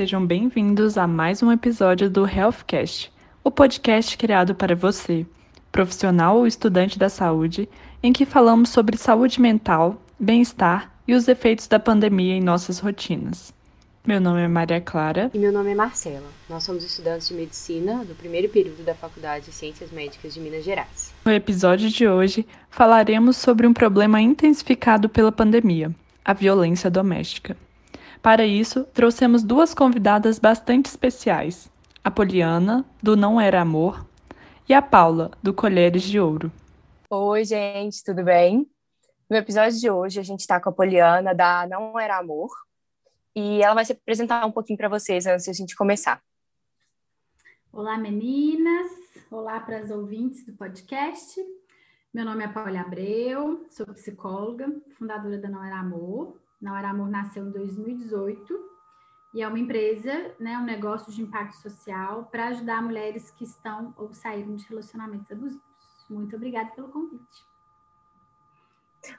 Sejam bem-vindos a mais um episódio do Healthcast, o podcast criado para você, profissional ou estudante da saúde, em que falamos sobre saúde mental, bem-estar e os efeitos da pandemia em nossas rotinas. Meu nome é Maria Clara. E meu nome é Marcela. Nós somos estudantes de medicina do primeiro período da Faculdade de Ciências Médicas de Minas Gerais. No episódio de hoje, falaremos sobre um problema intensificado pela pandemia: a violência doméstica. Para isso, trouxemos duas convidadas bastante especiais: a Poliana, do Não Era Amor, e a Paula, do Colheres de Ouro. Oi, gente, tudo bem? No episódio de hoje, a gente está com a Poliana, da Não Era Amor, e ela vai se apresentar um pouquinho para vocês antes de a gente começar. Olá, meninas! Olá para as ouvintes do podcast. Meu nome é Paula Abreu, sou psicóloga, fundadora da Não Era Amor, não Era Amor nasceu em 2018 e é uma empresa, né, um negócio de impacto social para ajudar mulheres que estão ou saíram de relacionamentos abusivos. Muito obrigada pelo convite.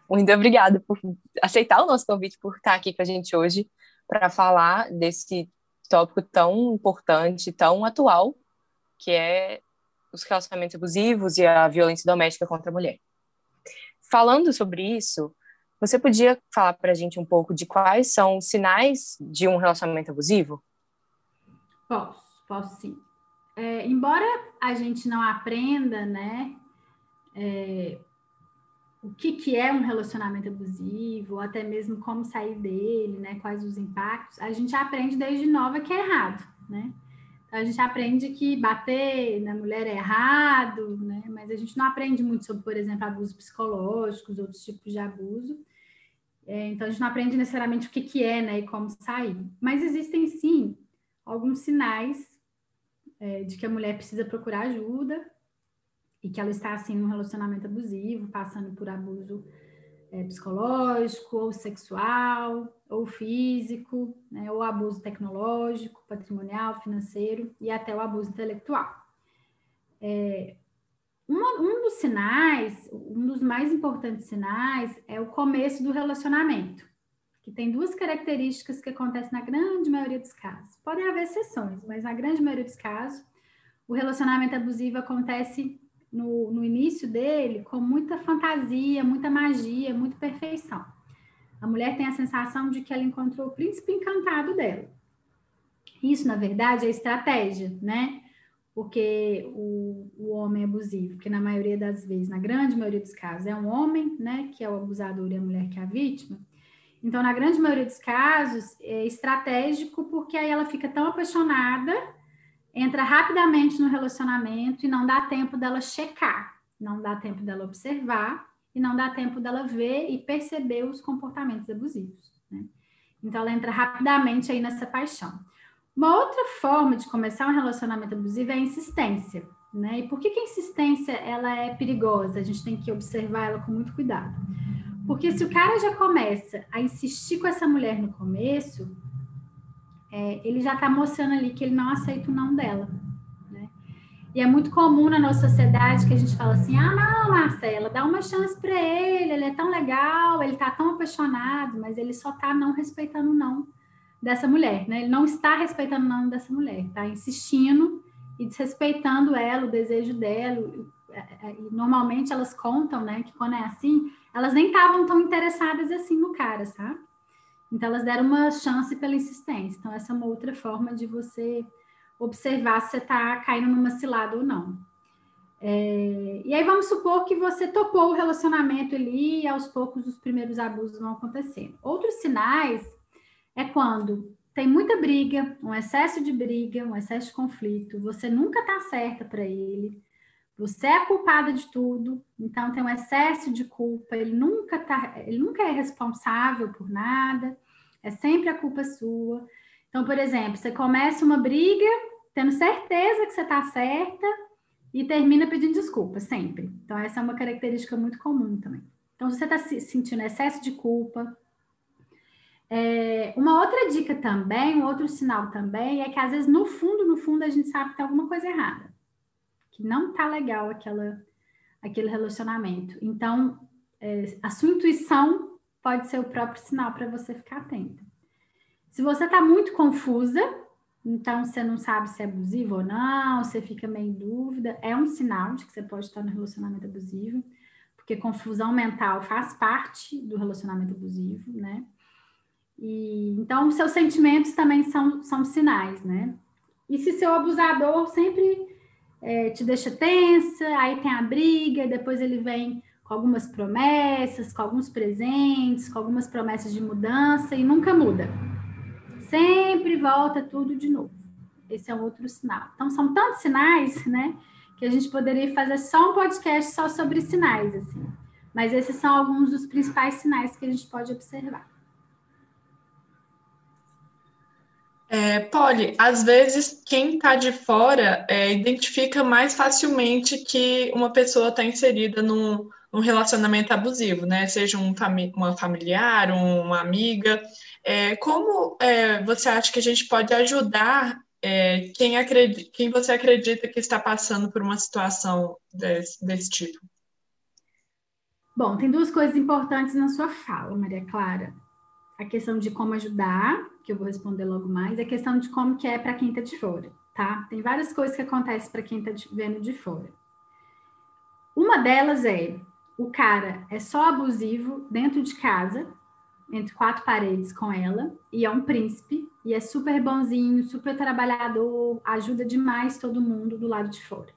Muito obrigada por aceitar o nosso convite, por estar aqui com a gente hoje para falar desse tópico tão importante, tão atual, que é os relacionamentos abusivos e a violência doméstica contra a mulher. Falando sobre isso, você podia falar para a gente um pouco de quais são os sinais de um relacionamento abusivo? Posso, posso sim. É, embora a gente não aprenda, né, é, o que, que é um relacionamento abusivo, ou até mesmo como sair dele, né, quais os impactos, a gente aprende desde nova que é errado, né? Então, a gente aprende que bater na mulher é errado, né? Mas a gente não aprende muito sobre, por exemplo, abusos psicológicos, outros tipos de abuso. É, então, a gente não aprende necessariamente o que, que é né, e como sair. Mas existem, sim, alguns sinais é, de que a mulher precisa procurar ajuda e que ela está, assim, num relacionamento abusivo, passando por abuso é, psicológico, ou sexual, ou físico, né, ou abuso tecnológico, patrimonial, financeiro e até o abuso intelectual. É, uma, um dos sinais, um dos mais importantes sinais é o começo do relacionamento, que tem duas características que acontecem na grande maioria dos casos. Podem haver exceções, mas na grande maioria dos casos, o relacionamento abusivo acontece no, no início dele com muita fantasia, muita magia, muita perfeição. A mulher tem a sensação de que ela encontrou o príncipe encantado dela. Isso, na verdade, é estratégia, né? Porque o, o homem abusivo, que na maioria das vezes, na grande maioria dos casos, é um homem, né, que é o abusador e a mulher que é a vítima. Então, na grande maioria dos casos, é estratégico porque aí ela fica tão apaixonada, entra rapidamente no relacionamento e não dá tempo dela checar, não dá tempo dela observar e não dá tempo dela ver e perceber os comportamentos abusivos. Né? Então, ela entra rapidamente aí nessa paixão. Uma outra forma de começar um relacionamento abusivo é a insistência, né? E por que, que a insistência ela é perigosa? A gente tem que observar ela com muito cuidado. Porque se o cara já começa a insistir com essa mulher no começo, é, ele já está mostrando ali que ele não aceita o não dela. Né? E é muito comum na nossa sociedade que a gente fala assim: ah, não, Marcela, dá uma chance para ele, ele é tão legal, ele está tão apaixonado, mas ele só está não respeitando o não dessa mulher, né? Ele não está respeitando o nome dessa mulher, está insistindo e desrespeitando ela, o desejo dela. É, é, e normalmente elas contam, né, que quando é assim, elas nem estavam tão interessadas assim no cara, sabe? Então elas deram uma chance pela insistência. Então essa é uma outra forma de você observar se você está caindo numa cilada ou não. É, e aí vamos supor que você topou o relacionamento ali e aos poucos os primeiros abusos vão acontecendo. Outros sinais é quando tem muita briga, um excesso de briga, um excesso de conflito, você nunca está certa para ele, você é culpada de tudo, então tem um excesso de culpa, ele nunca tá, ele nunca é responsável por nada, é sempre a culpa sua. Então, por exemplo, você começa uma briga tendo certeza que você está certa e termina pedindo desculpa, sempre. Então, essa é uma característica muito comum também. Então, se você está sentindo excesso de culpa, é, uma outra dica também, um outro sinal também, é que às vezes no fundo, no fundo, a gente sabe que tem alguma coisa errada, que não tá legal aquela, aquele relacionamento. Então, é, a sua intuição pode ser o próprio sinal para você ficar atento. Se você está muito confusa, então você não sabe se é abusivo ou não, você fica meio em dúvida, é um sinal de que você pode estar no relacionamento abusivo, porque confusão mental faz parte do relacionamento abusivo, né? E, então, seus sentimentos também são, são sinais, né? E se seu abusador sempre é, te deixa tensa, aí tem a briga, depois ele vem com algumas promessas, com alguns presentes, com algumas promessas de mudança e nunca muda. Sempre volta tudo de novo. Esse é um outro sinal. Então, são tantos sinais, né? Que a gente poderia fazer só um podcast só sobre sinais, assim. Mas esses são alguns dos principais sinais que a gente pode observar. É, Polly, às vezes quem está de fora é, identifica mais facilmente que uma pessoa está inserida num, num, relacionamento abusivo, né? Seja um fami uma familiar, uma amiga. É, como é, você acha que a gente pode ajudar é, quem, quem você acredita que está passando por uma situação desse, desse tipo? Bom, tem duas coisas importantes na sua fala, Maria Clara a questão de como ajudar, que eu vou responder logo mais, a questão de como que é para quem está de fora, tá? Tem várias coisas que acontecem para quem está vendo de fora. Uma delas é o cara é só abusivo dentro de casa, entre quatro paredes com ela, e é um príncipe, e é super bonzinho, super trabalhador, ajuda demais todo mundo do lado de fora.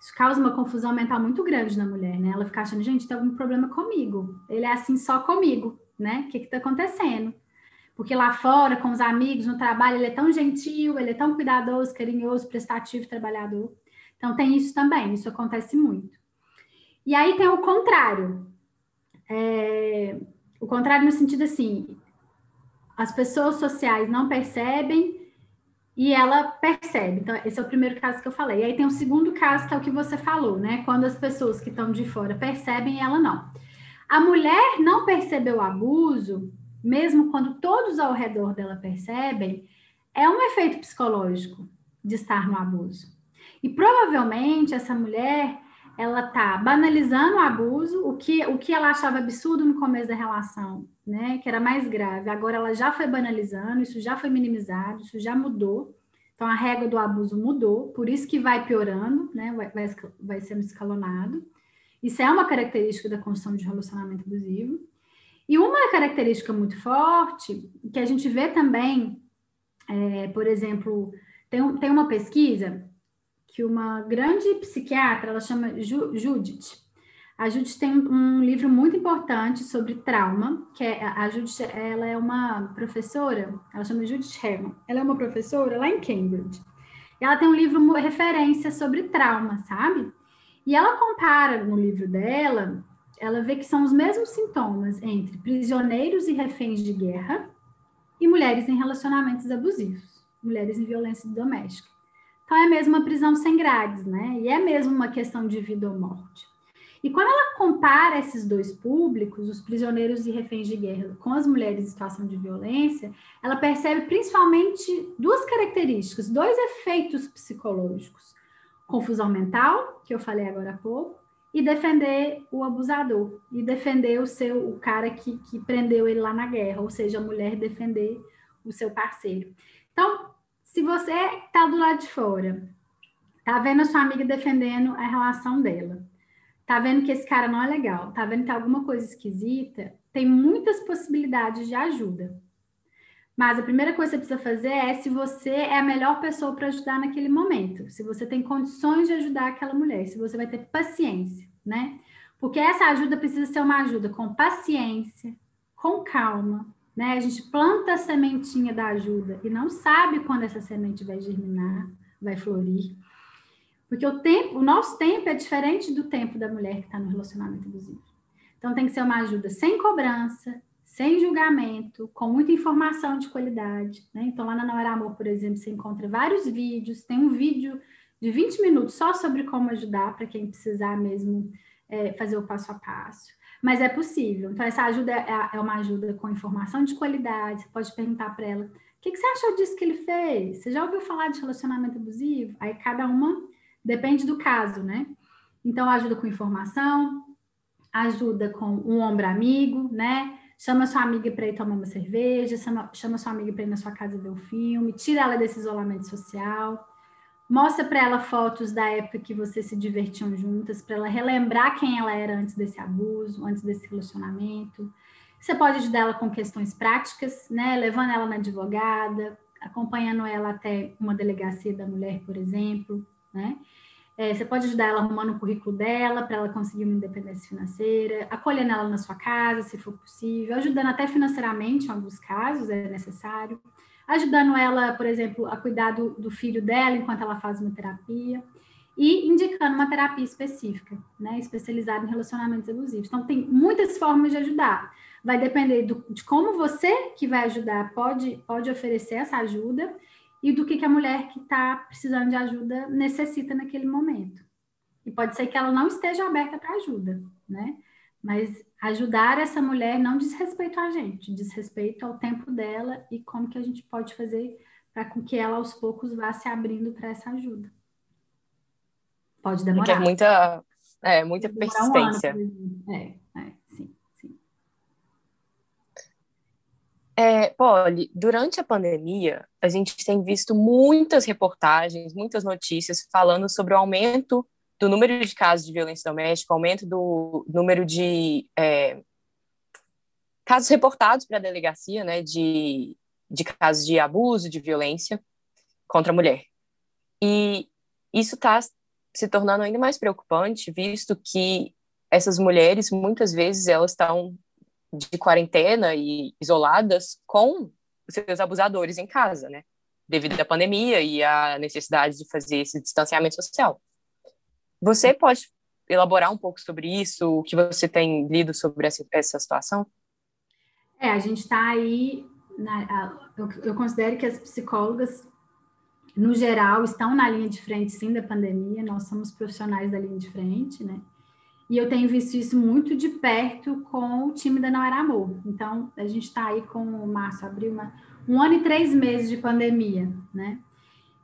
Isso causa uma confusão mental muito grande na mulher, né? Ela fica achando, gente, tem algum problema comigo. Ele é assim só comigo né? O que está acontecendo? Porque lá fora, com os amigos, no trabalho, ele é tão gentil, ele é tão cuidadoso, carinhoso, prestativo, trabalhador. Então, tem isso também, isso acontece muito. E aí tem o contrário. É, o contrário no sentido assim, as pessoas sociais não percebem e ela percebe. Então, esse é o primeiro caso que eu falei. E aí tem o segundo caso, que é o que você falou, né? Quando as pessoas que estão de fora percebem ela não. A mulher não percebeu o abuso, mesmo quando todos ao redor dela percebem, é um efeito psicológico de estar no abuso. E provavelmente essa mulher ela tá banalizando o abuso, o que, o que ela achava absurdo no começo da relação, né, que era mais grave. Agora ela já foi banalizando, isso já foi minimizado, isso já mudou. Então a regra do abuso mudou, por isso que vai piorando, né, vai, vai, sendo escalonado. Isso é uma característica da construção de relacionamento abusivo. E uma característica muito forte, que a gente vê também, é, por exemplo, tem, tem uma pesquisa que uma grande psiquiatra, ela chama Ju, Judith. A Judith tem um livro muito importante sobre trauma, que é, a Judith, ela é uma professora, ela chama Judith Herman. Ela é uma professora lá em Cambridge. E ela tem um livro referência sobre trauma, sabe? E ela compara no livro dela, ela vê que são os mesmos sintomas entre prisioneiros e reféns de guerra e mulheres em relacionamentos abusivos, mulheres em violência doméstica. Então é mesmo uma prisão sem grades, né? E é mesmo uma questão de vida ou morte. E quando ela compara esses dois públicos, os prisioneiros e reféns de guerra, com as mulheres em situação de violência, ela percebe principalmente duas características, dois efeitos psicológicos confusão mental, que eu falei agora há pouco, e defender o abusador, e defender o seu o cara que, que prendeu ele lá na guerra, ou seja, a mulher defender o seu parceiro. Então, se você está do lado de fora, tá vendo a sua amiga defendendo a relação dela, tá vendo que esse cara não é legal, tá vendo que tem alguma coisa esquisita, tem muitas possibilidades de ajuda. Mas a primeira coisa que você precisa fazer é se você é a melhor pessoa para ajudar naquele momento, se você tem condições de ajudar aquela mulher, se você vai ter paciência, né? Porque essa ajuda precisa ser uma ajuda com paciência, com calma, né? A gente planta a sementinha da ajuda e não sabe quando essa semente vai germinar, vai florir. Porque o tempo, o nosso tempo é diferente do tempo da mulher que está no relacionamento abusivo. Então tem que ser uma ajuda sem cobrança, sem julgamento, com muita informação de qualidade. Né? Então, lá na Não Era Amor, por exemplo, você encontra vários vídeos, tem um vídeo de 20 minutos só sobre como ajudar para quem precisar mesmo é, fazer o passo a passo. Mas é possível. Então, essa ajuda é, é uma ajuda com informação de qualidade. Você pode perguntar para ela: o que, que você achou disso que ele fez? Você já ouviu falar de relacionamento abusivo? Aí cada uma depende do caso, né? Então, ajuda com informação, ajuda com um ombro amigo, né? Chama sua amiga para ir tomar uma cerveja, chama, chama sua amiga para ir na sua casa ver um filme, tira ela desse isolamento social, mostra para ela fotos da época que vocês se divertiam juntas, para ela relembrar quem ela era antes desse abuso, antes desse relacionamento. Você pode ajudar ela com questões práticas, né? Levando ela na advogada, acompanhando ela até uma delegacia da mulher, por exemplo, né? É, você pode ajudar ela arrumando o currículo dela para ela conseguir uma independência financeira, acolhendo ela na sua casa, se for possível, ajudando até financeiramente, em alguns casos é necessário, ajudando ela, por exemplo, a cuidar do, do filho dela enquanto ela faz uma terapia e indicando uma terapia específica, né, especializada em relacionamentos abusivos. Então, tem muitas formas de ajudar. Vai depender do, de como você que vai ajudar pode, pode oferecer essa ajuda e do que, que a mulher que está precisando de ajuda necessita naquele momento. E pode ser que ela não esteja aberta para ajuda, né? Mas ajudar essa mulher não diz respeito a gente, diz respeito ao tempo dela e como que a gente pode fazer para que ela aos poucos vá se abrindo para essa ajuda. Pode demorar. Porque é muita, é, muita persistência. Um ano, é, é, sim, sim. É, Polly, durante a pandemia, a gente tem visto muitas reportagens, muitas notícias falando sobre o aumento do número de casos de violência doméstica, aumento do número de é, casos reportados para a delegacia, né, de, de casos de abuso, de violência contra a mulher. E isso está se tornando ainda mais preocupante, visto que essas mulheres, muitas vezes, elas estão de quarentena e isoladas com seus abusadores em casa, né? Devido à pandemia e à necessidade de fazer esse distanciamento social. Você pode elaborar um pouco sobre isso, o que você tem lido sobre essa, essa situação? É, a gente está aí, na, a, eu, eu considero que as psicólogas no geral, estão na linha de frente, sim, da pandemia. Nós somos profissionais da linha de frente, né? E eu tenho visto isso muito de perto com o time da Não Era Amor. Então, a gente está aí com o março, abril, uma, um ano e três meses de pandemia, né?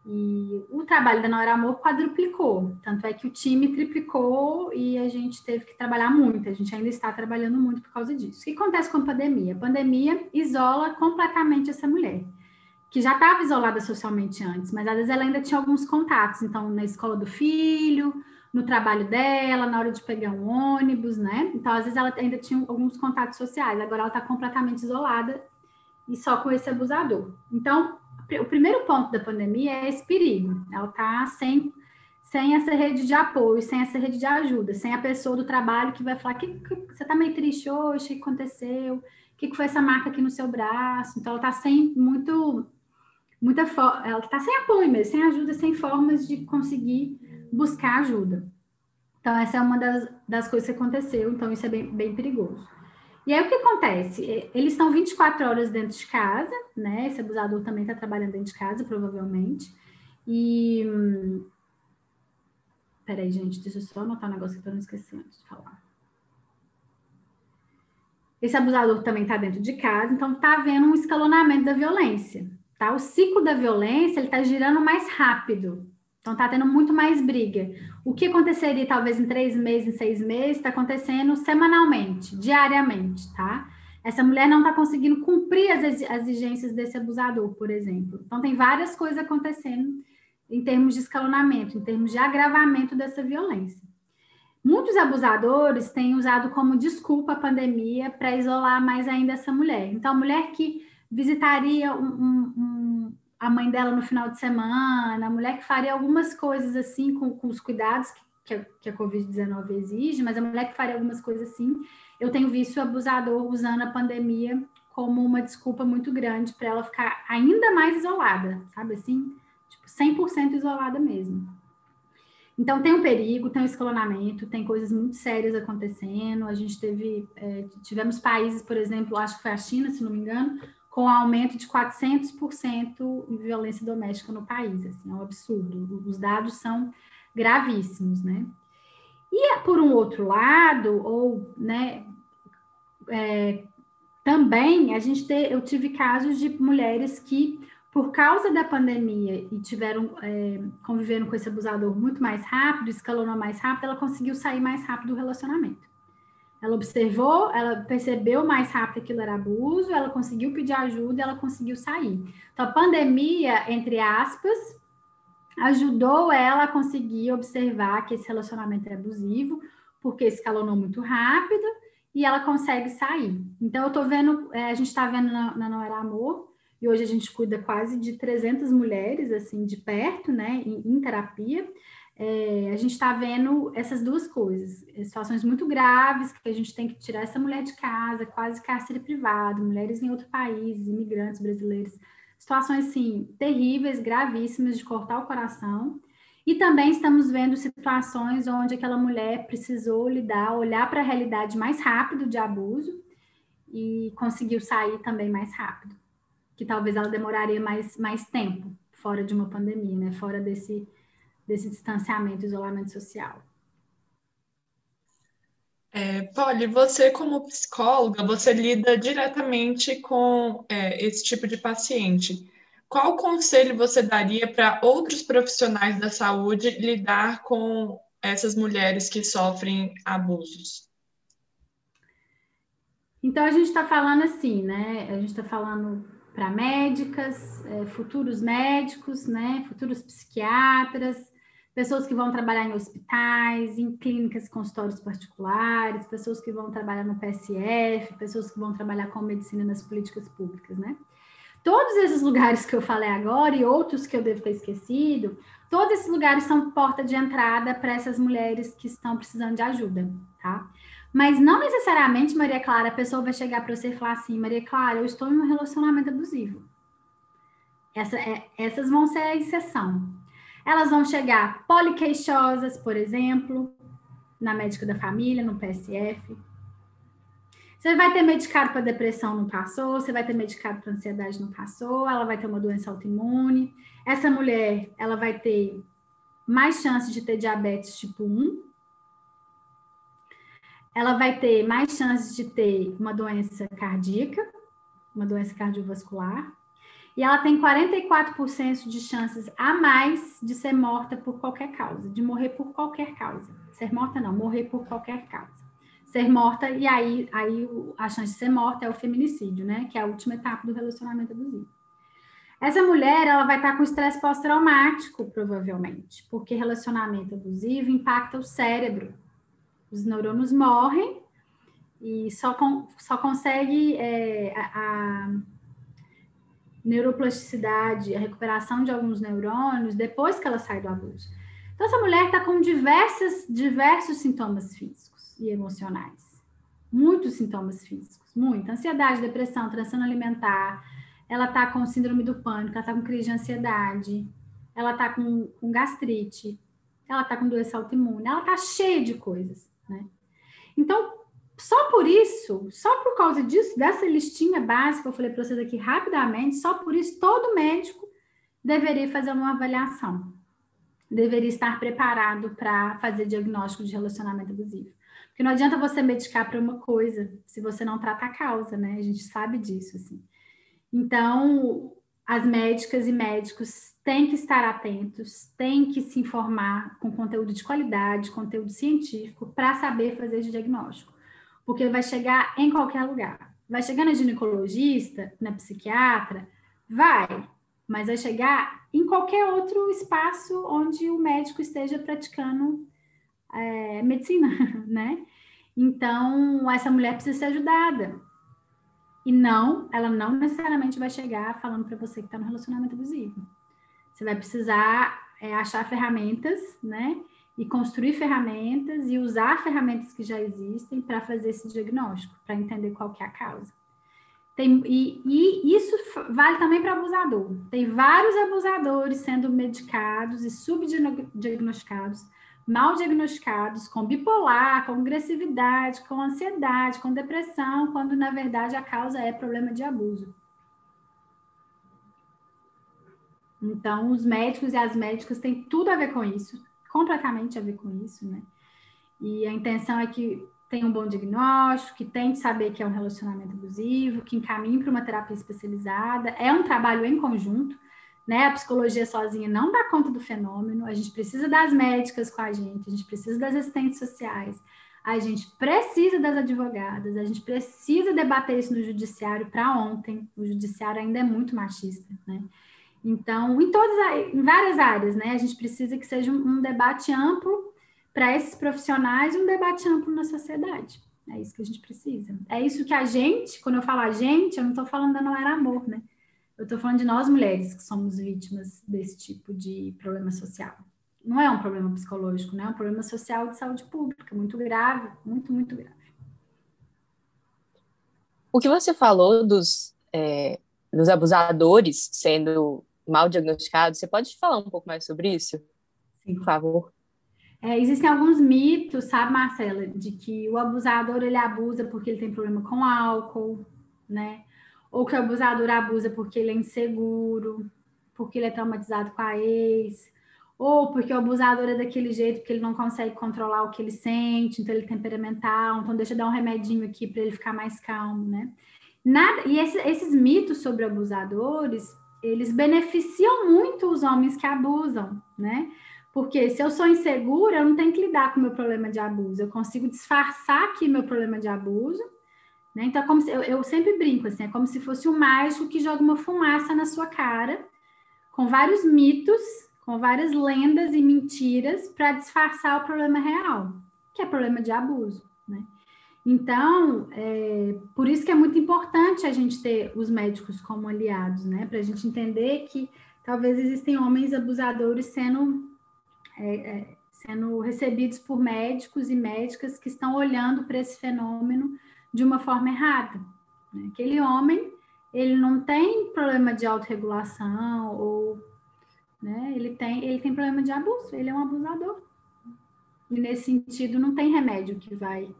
E o trabalho da Não Era Amor quadruplicou. Tanto é que o time triplicou e a gente teve que trabalhar muito. A gente ainda está trabalhando muito por causa disso. O que acontece com a pandemia? A pandemia isola completamente essa mulher que já estava isolada socialmente antes, mas às vezes ela ainda tinha alguns contatos, então na escola do filho, no trabalho dela, na hora de pegar um ônibus, né? Então às vezes ela ainda tinha alguns contatos sociais, agora ela está completamente isolada e só com esse abusador. Então, o primeiro ponto da pandemia é esse perigo, ela está sem sem essa rede de apoio, sem essa rede de ajuda, sem a pessoa do trabalho que vai falar que, que você está meio triste hoje, o que aconteceu, o que, que foi essa marca aqui no seu braço. Então, ela está sem muito muita ela está sem apoio mesmo, sem ajuda, sem formas de conseguir buscar ajuda. Então, essa é uma das, das coisas que aconteceu, então isso é bem, bem perigoso. E aí o que acontece? Eles estão 24 horas dentro de casa, né? Esse abusador também está trabalhando dentro de casa, provavelmente. E. Peraí, gente, deixa eu só anotar um negócio que eu não esqueci antes de falar. Esse abusador também está dentro de casa, então está havendo um escalonamento da violência. Tá? O ciclo da violência ele está girando mais rápido. Então está tendo muito mais briga. O que aconteceria talvez em três meses, em seis meses, está acontecendo semanalmente, diariamente, tá? Essa mulher não está conseguindo cumprir as exigências desse abusador, por exemplo. Então tem várias coisas acontecendo em termos de escalonamento, em termos de agravamento dessa violência. Muitos abusadores têm usado como desculpa a pandemia para isolar mais ainda essa mulher. Então, a mulher que visitaria um, um, um, a mãe dela no final de semana, a mulher que faria algumas coisas assim com, com os cuidados que, que a, que a Covid-19 exige, mas a mulher que faria algumas coisas assim, eu tenho visto o abusador usando a pandemia como uma desculpa muito grande para ela ficar ainda mais isolada, sabe assim? Tipo, 100% isolada mesmo. Então, tem um perigo, tem um escalonamento, tem coisas muito sérias acontecendo. A gente teve, é, tivemos países, por exemplo, acho que foi a China, se não me engano, com aumento de 400% em violência doméstica no país. Assim, é um absurdo. Os dados são gravíssimos, né? E por um outro lado, ou, né, é, também a gente te, eu tive casos de mulheres que, por causa da pandemia e tiveram é, convivendo com esse abusador muito mais rápido, escalonou mais rápido, ela conseguiu sair mais rápido do relacionamento. Ela observou, ela percebeu mais rápido que aquilo era abuso, ela conseguiu pedir ajuda, ela conseguiu sair. Então, a pandemia, entre aspas, ajudou ela a conseguir observar que esse relacionamento é abusivo, porque escalonou muito rápido e ela consegue sair. Então, eu tô vendo, é, a gente está vendo na, na Não Era Amor, e hoje a gente cuida quase de 300 mulheres, assim, de perto, né, em, em terapia, é, a gente está vendo essas duas coisas, situações muito graves, que a gente tem que tirar essa mulher de casa, quase cárcere privado, mulheres em outro país, imigrantes brasileiros, situações, assim, terríveis, gravíssimas, de cortar o coração, e também estamos vendo situações onde aquela mulher precisou lidar, olhar para a realidade mais rápido de abuso, e conseguiu sair também mais rápido, que talvez ela demoraria mais, mais tempo, fora de uma pandemia, né, fora desse desse distanciamento, isolamento social. É, Polly, você como psicóloga, você lida diretamente com é, esse tipo de paciente. Qual conselho você daria para outros profissionais da saúde lidar com essas mulheres que sofrem abusos? Então a gente está falando assim, né? A gente está falando para médicas, é, futuros médicos, né? Futuros psiquiatras, pessoas que vão trabalhar em hospitais, em clínicas, consultórios particulares, pessoas que vão trabalhar no PSF, pessoas que vão trabalhar com medicina nas políticas públicas, né? Todos esses lugares que eu falei agora e outros que eu devo ter esquecido, todos esses lugares são porta de entrada para essas mulheres que estão precisando de ajuda, tá? Mas não necessariamente, Maria Clara, a pessoa vai chegar para você e falar assim, Maria Clara, eu estou em um relacionamento abusivo. Essa, é, essas vão ser a exceção. Elas vão chegar poliqueixosas, por exemplo, na médica da família, no PSF. Você vai ter medicado para depressão, não passou. Você vai ter medicado para ansiedade, não passou. Ela vai ter uma doença autoimune. Essa mulher, ela vai ter mais chances de ter diabetes tipo 1. Ela vai ter mais chances de ter uma doença cardíaca, uma doença cardiovascular e ela tem 44% de chances a mais de ser morta por qualquer causa, de morrer por qualquer causa. Ser morta não, morrer por qualquer causa. Ser morta, e aí, aí a chance de ser morta é o feminicídio, né? Que é a última etapa do relacionamento abusivo. Essa mulher, ela vai estar com estresse pós-traumático, provavelmente, porque relacionamento abusivo impacta o cérebro. Os neurônios morrem e só, com, só consegue é, a neuroplasticidade, a recuperação de alguns neurônios depois que ela sai do abuso. Então, essa mulher está com diversas, diversos sintomas físicos e emocionais. Muitos sintomas físicos, muito. Ansiedade, depressão, transtorno alimentar. Ela está com síndrome do pânico, ela está com crise de ansiedade. Ela está com, com gastrite. Ela está com doença autoimune. Ela está cheia de coisas, né? Então, só por isso, só por causa disso, dessa listinha básica, eu falei para vocês aqui rapidamente, só por isso todo médico deveria fazer uma avaliação. Deveria estar preparado para fazer diagnóstico de relacionamento abusivo. Porque não adianta você medicar para uma coisa se você não trata a causa, né? A gente sabe disso, assim. Então, as médicas e médicos têm que estar atentos, têm que se informar com conteúdo de qualidade, conteúdo científico, para saber fazer esse diagnóstico porque vai chegar em qualquer lugar. Vai chegar na ginecologista, na psiquiatra, vai, mas vai chegar em qualquer outro espaço onde o médico esteja praticando é, medicina, né? Então, essa mulher precisa ser ajudada. E não, ela não necessariamente vai chegar falando para você que está no relacionamento abusivo. Você vai precisar é, achar ferramentas, né? E construir ferramentas e usar ferramentas que já existem para fazer esse diagnóstico, para entender qual que é a causa. Tem, e, e isso vale também para abusador. Tem vários abusadores sendo medicados e subdiagnosticados, mal diagnosticados, com bipolar, com agressividade, com ansiedade, com depressão, quando na verdade a causa é problema de abuso. Então, os médicos e as médicas têm tudo a ver com isso completamente a ver com isso, né? E a intenção é que tenha um bom diagnóstico, que tente saber que é um relacionamento abusivo, que encaminhe para uma terapia especializada. É um trabalho em conjunto, né? A psicologia sozinha não dá conta do fenômeno, a gente precisa das médicas com a gente, a gente precisa das assistentes sociais, A gente precisa das advogadas, a gente precisa debater isso no judiciário para ontem. O judiciário ainda é muito machista, né? Então, em todas, em várias áreas, né? A gente precisa que seja um, um debate amplo para esses profissionais e um debate amplo na sociedade. É isso que a gente precisa. É isso que a gente, quando eu falo a gente, eu não estou falando da Não Amor, né? Eu estou falando de nós mulheres que somos vítimas desse tipo de problema social não é um problema psicológico, né? É um problema social de saúde pública, muito grave, muito, muito grave. O que você falou dos, é, dos abusadores sendo mal diagnosticados, você pode falar um pouco mais sobre isso? Sim. Por favor. É, existem alguns mitos, sabe, Marcela, de que o abusador ele abusa porque ele tem problema com álcool, né? Ou que o abusador abusa porque ele é inseguro, porque ele é traumatizado com a ex, ou porque o abusador é daquele jeito que ele não consegue controlar o que ele sente, então ele é temperamental, então deixa eu dar um remedinho aqui para ele ficar mais calmo, né? Nada, e esse, esses mitos sobre abusadores, eles beneficiam muito os homens que abusam, né? Porque se eu sou insegura, eu não tenho que lidar com o meu problema de abuso, eu consigo disfarçar aqui meu problema de abuso, né? Então, é como se, eu, eu sempre brinco assim, é como se fosse um mágico que joga uma fumaça na sua cara, com vários mitos com várias lendas e mentiras para disfarçar o problema real, que é problema de abuso, né? Então, é, por isso que é muito importante a gente ter os médicos como aliados, né? Para a gente entender que talvez existem homens abusadores sendo, é, é, sendo recebidos por médicos e médicas que estão olhando para esse fenômeno de uma forma errada. Né? Aquele homem, ele não tem problema de autorregulação ou né? Ele tem, ele tem problema de abuso, ele é um abusador. E nesse sentido não tem remédio que vai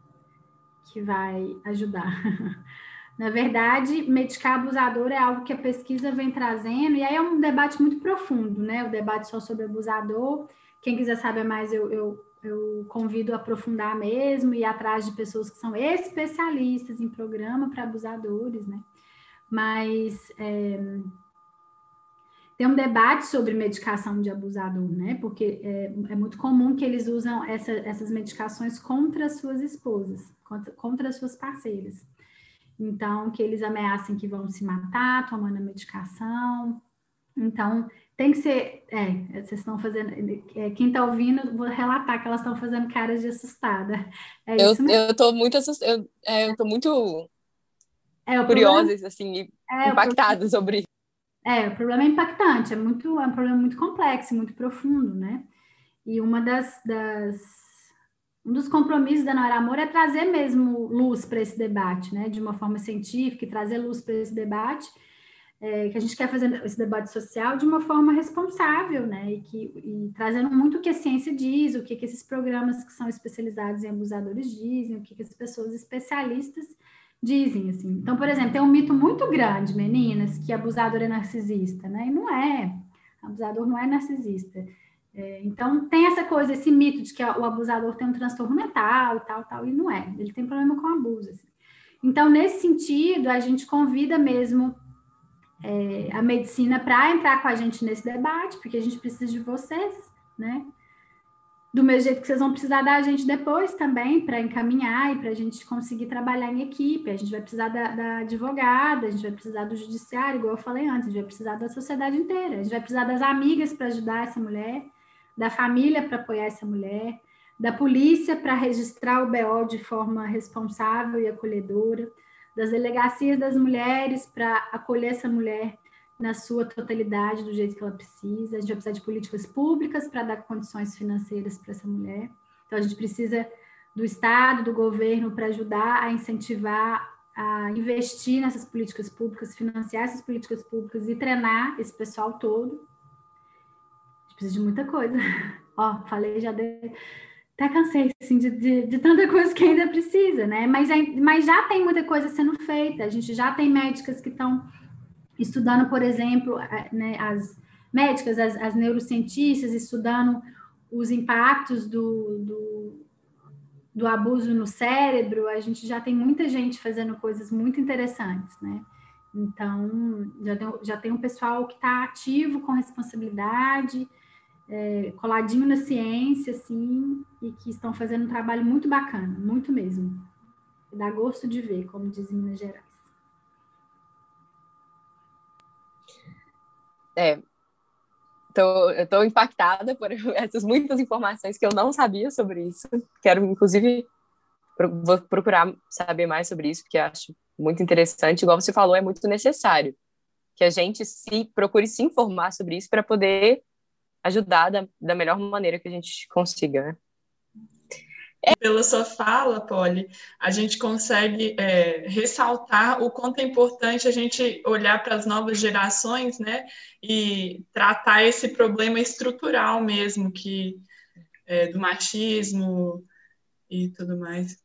que vai ajudar. Na verdade, medicar abusador é algo que a pesquisa vem trazendo, e aí é um debate muito profundo, né? O debate só sobre abusador. Quem quiser saber mais, eu, eu, eu convido a aprofundar mesmo e ir atrás de pessoas que são especialistas em programa para abusadores, né? Mas é, tem um debate sobre medicação de abusador, né? Porque é, é muito comum que eles usam essa, essas medicações contra suas esposas, contra, contra suas parceiras. Então, que eles ameacem que vão se matar tomando a medicação. Então, tem que ser. É, vocês estão fazendo. É, quem está ouvindo, vou relatar que elas estão fazendo caras de assustada. É eu, eu tô muito assustada. Eu, é, eu tô muito é, assim, é, impactada sobre é, o problema é impactante, é muito, é um problema muito complexo, muito profundo, né? E uma das, das um dos compromissos da Nora Amor é trazer mesmo luz para esse debate, né? De uma forma científica, e trazer luz para esse debate, é, que a gente quer fazer esse debate social de uma forma responsável, né? E, que, e trazendo muito o que a ciência diz, o que, que esses programas que são especializados em abusadores dizem, o que, que as pessoas especialistas Dizem assim. Então, por exemplo, tem um mito muito grande, meninas, que abusador é narcisista, né? E não é. Abusador não é narcisista. É, então, tem essa coisa, esse mito de que o abusador tem um transtorno mental e tal, tal, e não é. Ele tem problema com abuso. Assim. Então, nesse sentido, a gente convida mesmo é, a medicina para entrar com a gente nesse debate, porque a gente precisa de vocês, né? Do mesmo jeito que vocês vão precisar da gente depois também para encaminhar e para a gente conseguir trabalhar em equipe. A gente vai precisar da, da, advogada, a gente vai precisar do judiciário, igual eu falei antes, a gente vai precisar da sociedade inteira, a gente vai precisar das amigas para ajudar essa mulher, da família para apoiar essa mulher, da polícia para registrar o BO de forma responsável e acolhedora, das delegacias das mulheres para acolher essa mulher na sua totalidade, do jeito que ela precisa. A gente vai precisar de políticas públicas para dar condições financeiras para essa mulher. Então, a gente precisa do Estado, do governo, para ajudar a incentivar, a investir nessas políticas públicas, financiar essas políticas públicas e treinar esse pessoal todo. A gente precisa de muita coisa. Ó, falei já até cansei assim, de, de, de, tanta coisa que ainda precisa, né? Mas, mas já tem muita coisa sendo feita. A gente já tem médicas que estão estudando, por exemplo, né, as médicas, as, as, neurocientistas, estudando os impactos do, do, do, abuso no cérebro, a gente já tem muita gente fazendo coisas muito interessantes, né? Então, já tem, já tem um pessoal que está ativo com responsabilidade, é, coladinho na ciência, assim, e que estão fazendo um trabalho muito bacana, muito mesmo. Dá gosto de ver, como diz em Minas Gerais. É, tô, eu estou impactada por essas muitas informações que eu não sabia sobre isso. Quero, inclusive, vou procurar saber mais sobre isso, porque acho muito interessante. Igual você falou, é muito necessário que a gente se procure se informar sobre isso para poder ajudar da, da melhor maneira que a gente consiga. Né? É. Pela sua fala, Polly, a gente consegue é, ressaltar o quanto é importante a gente olhar para as novas gerações, né, e tratar esse problema estrutural mesmo, que é, do machismo e tudo mais.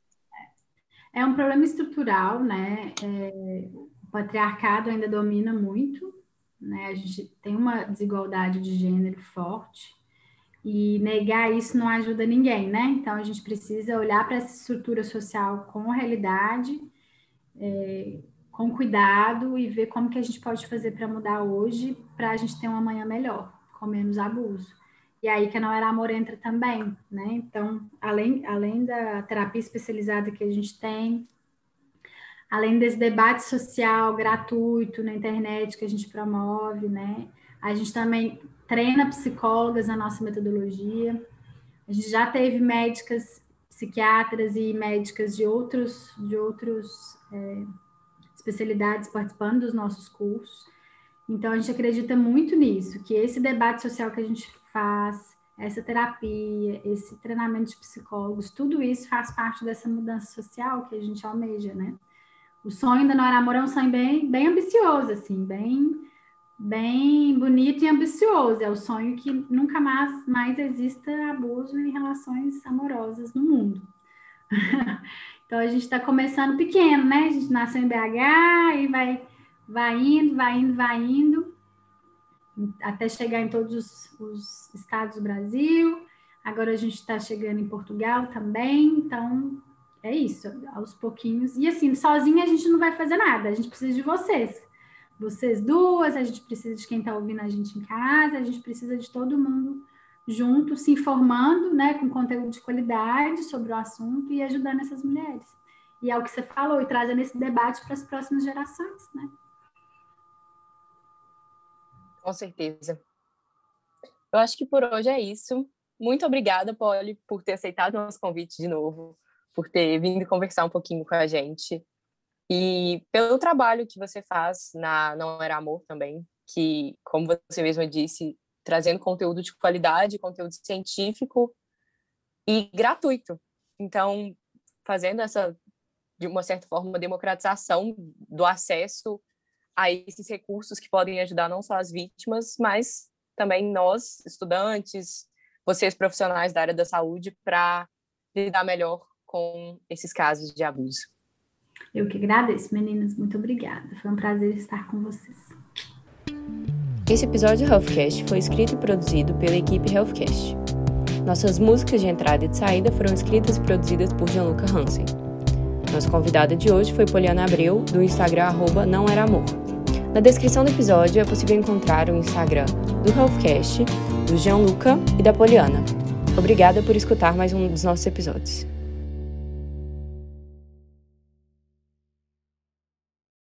É um problema estrutural, né? É, o patriarcado ainda domina muito, né? A gente tem uma desigualdade de gênero forte e negar isso não ajuda ninguém, né? Então a gente precisa olhar para essa estrutura social com realidade, é, com cuidado e ver como que a gente pode fazer para mudar hoje, para a gente ter uma manhã melhor, com menos abuso. E aí que a Não Era Amor entra também, né? Então, além, além da terapia especializada que a gente tem, além desse debate social gratuito na internet que a gente promove, né? A gente também treina psicólogas na nossa metodologia. A gente já teve médicas, psiquiatras e médicas de outros, de outros é, especialidades participando dos nossos cursos. Então a gente acredita muito nisso, que esse debate social que a gente faz, essa terapia, esse treinamento de psicólogos, tudo isso faz parte dessa mudança social que a gente almeja, né? O sonho da Nora Amor é um sonho bem, bem ambicioso, assim, bem bem bonito e ambicioso. É o sonho que nunca mais, mais exista abuso em relações amorosas no mundo. então a gente está começando pequeno, né? A gente nasceu em BH e vai, vai indo, vai indo, vai indo, até chegar em todos os, os estados do Brasil. Agora a gente está chegando em Portugal também, então é isso, aos pouquinhos. E assim, sozinha a gente não vai fazer nada, a gente precisa de vocês vocês duas, a gente precisa de quem está ouvindo a gente em casa, a gente precisa de todo mundo junto, se informando, né, com conteúdo de qualidade sobre o assunto e ajudando essas mulheres. E é o que você falou, e trazendo esse debate para as próximas gerações, né? Com certeza. Eu acho que por hoje é isso. Muito obrigada, Polly, por ter aceitado o nosso convite de novo, por ter vindo conversar um pouquinho com a gente. E pelo trabalho que você faz na Não Era Amor também, que, como você mesma disse, trazendo conteúdo de qualidade, conteúdo científico e gratuito. Então, fazendo essa, de uma certa forma, democratização do acesso a esses recursos que podem ajudar não só as vítimas, mas também nós, estudantes, vocês profissionais da área da saúde, para lidar melhor com esses casos de abuso. Eu que agradeço, meninas. Muito obrigada. Foi um prazer estar com vocês. Esse episódio do Healthcast foi escrito e produzido pela equipe Healthcast. Nossas músicas de entrada e de saída foram escritas e produzidas por Gianluca Hansen. Nossa convidada de hoje foi Poliana Abreu, do Instagram arroba Não Era Amor. Na descrição do episódio é possível encontrar o Instagram do Healthcast, do Gianluca e da Poliana. Obrigada por escutar mais um dos nossos episódios.